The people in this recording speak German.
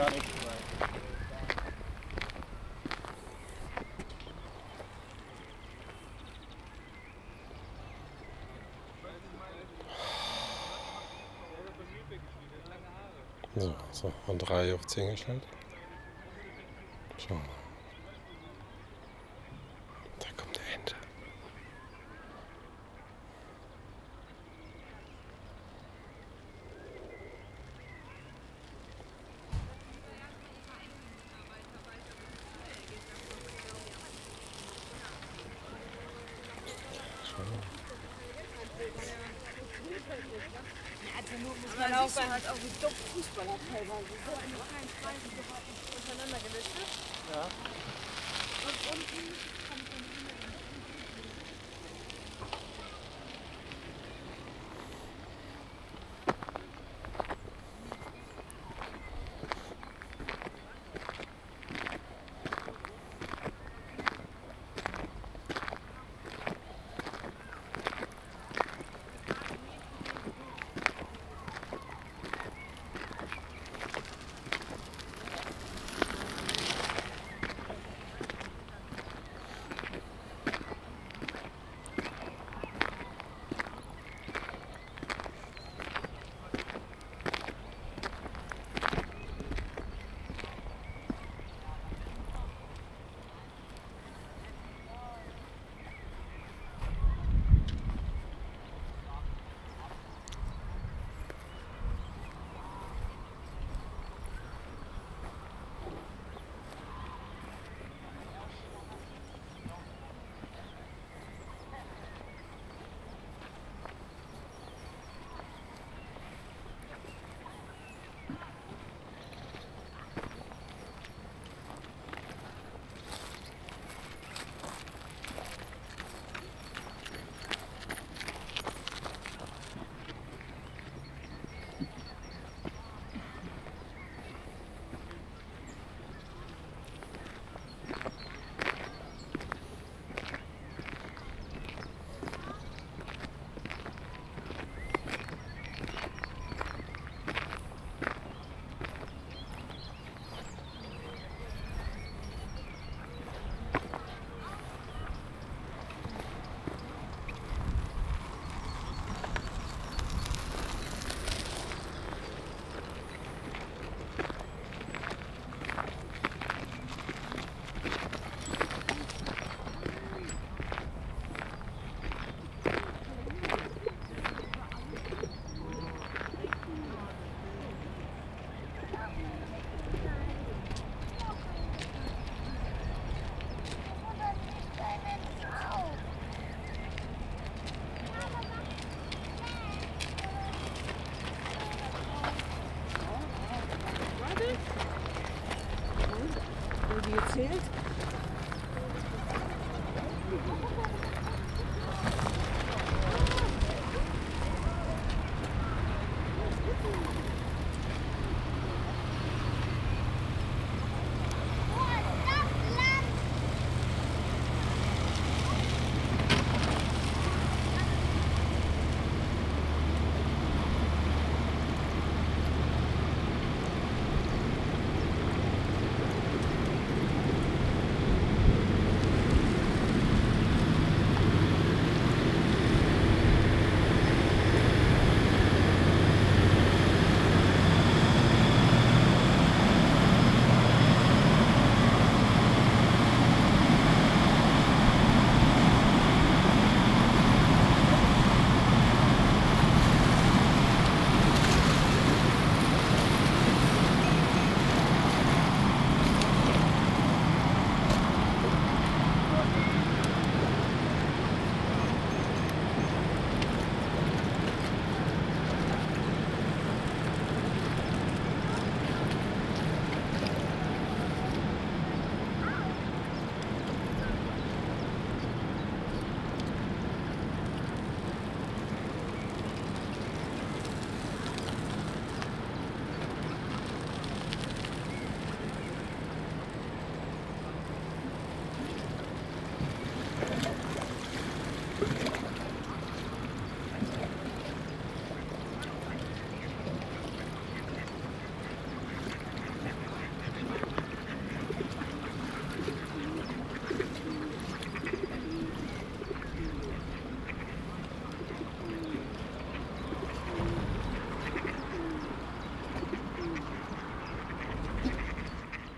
gar nichts sein. So, so, von 3 auf 10 gestellt. Schauen wir mal. Man auch bei hat auch wie dumm Fußballer teilweise. So eine kleine die nicht untereinander gelistet. Ja. Und unten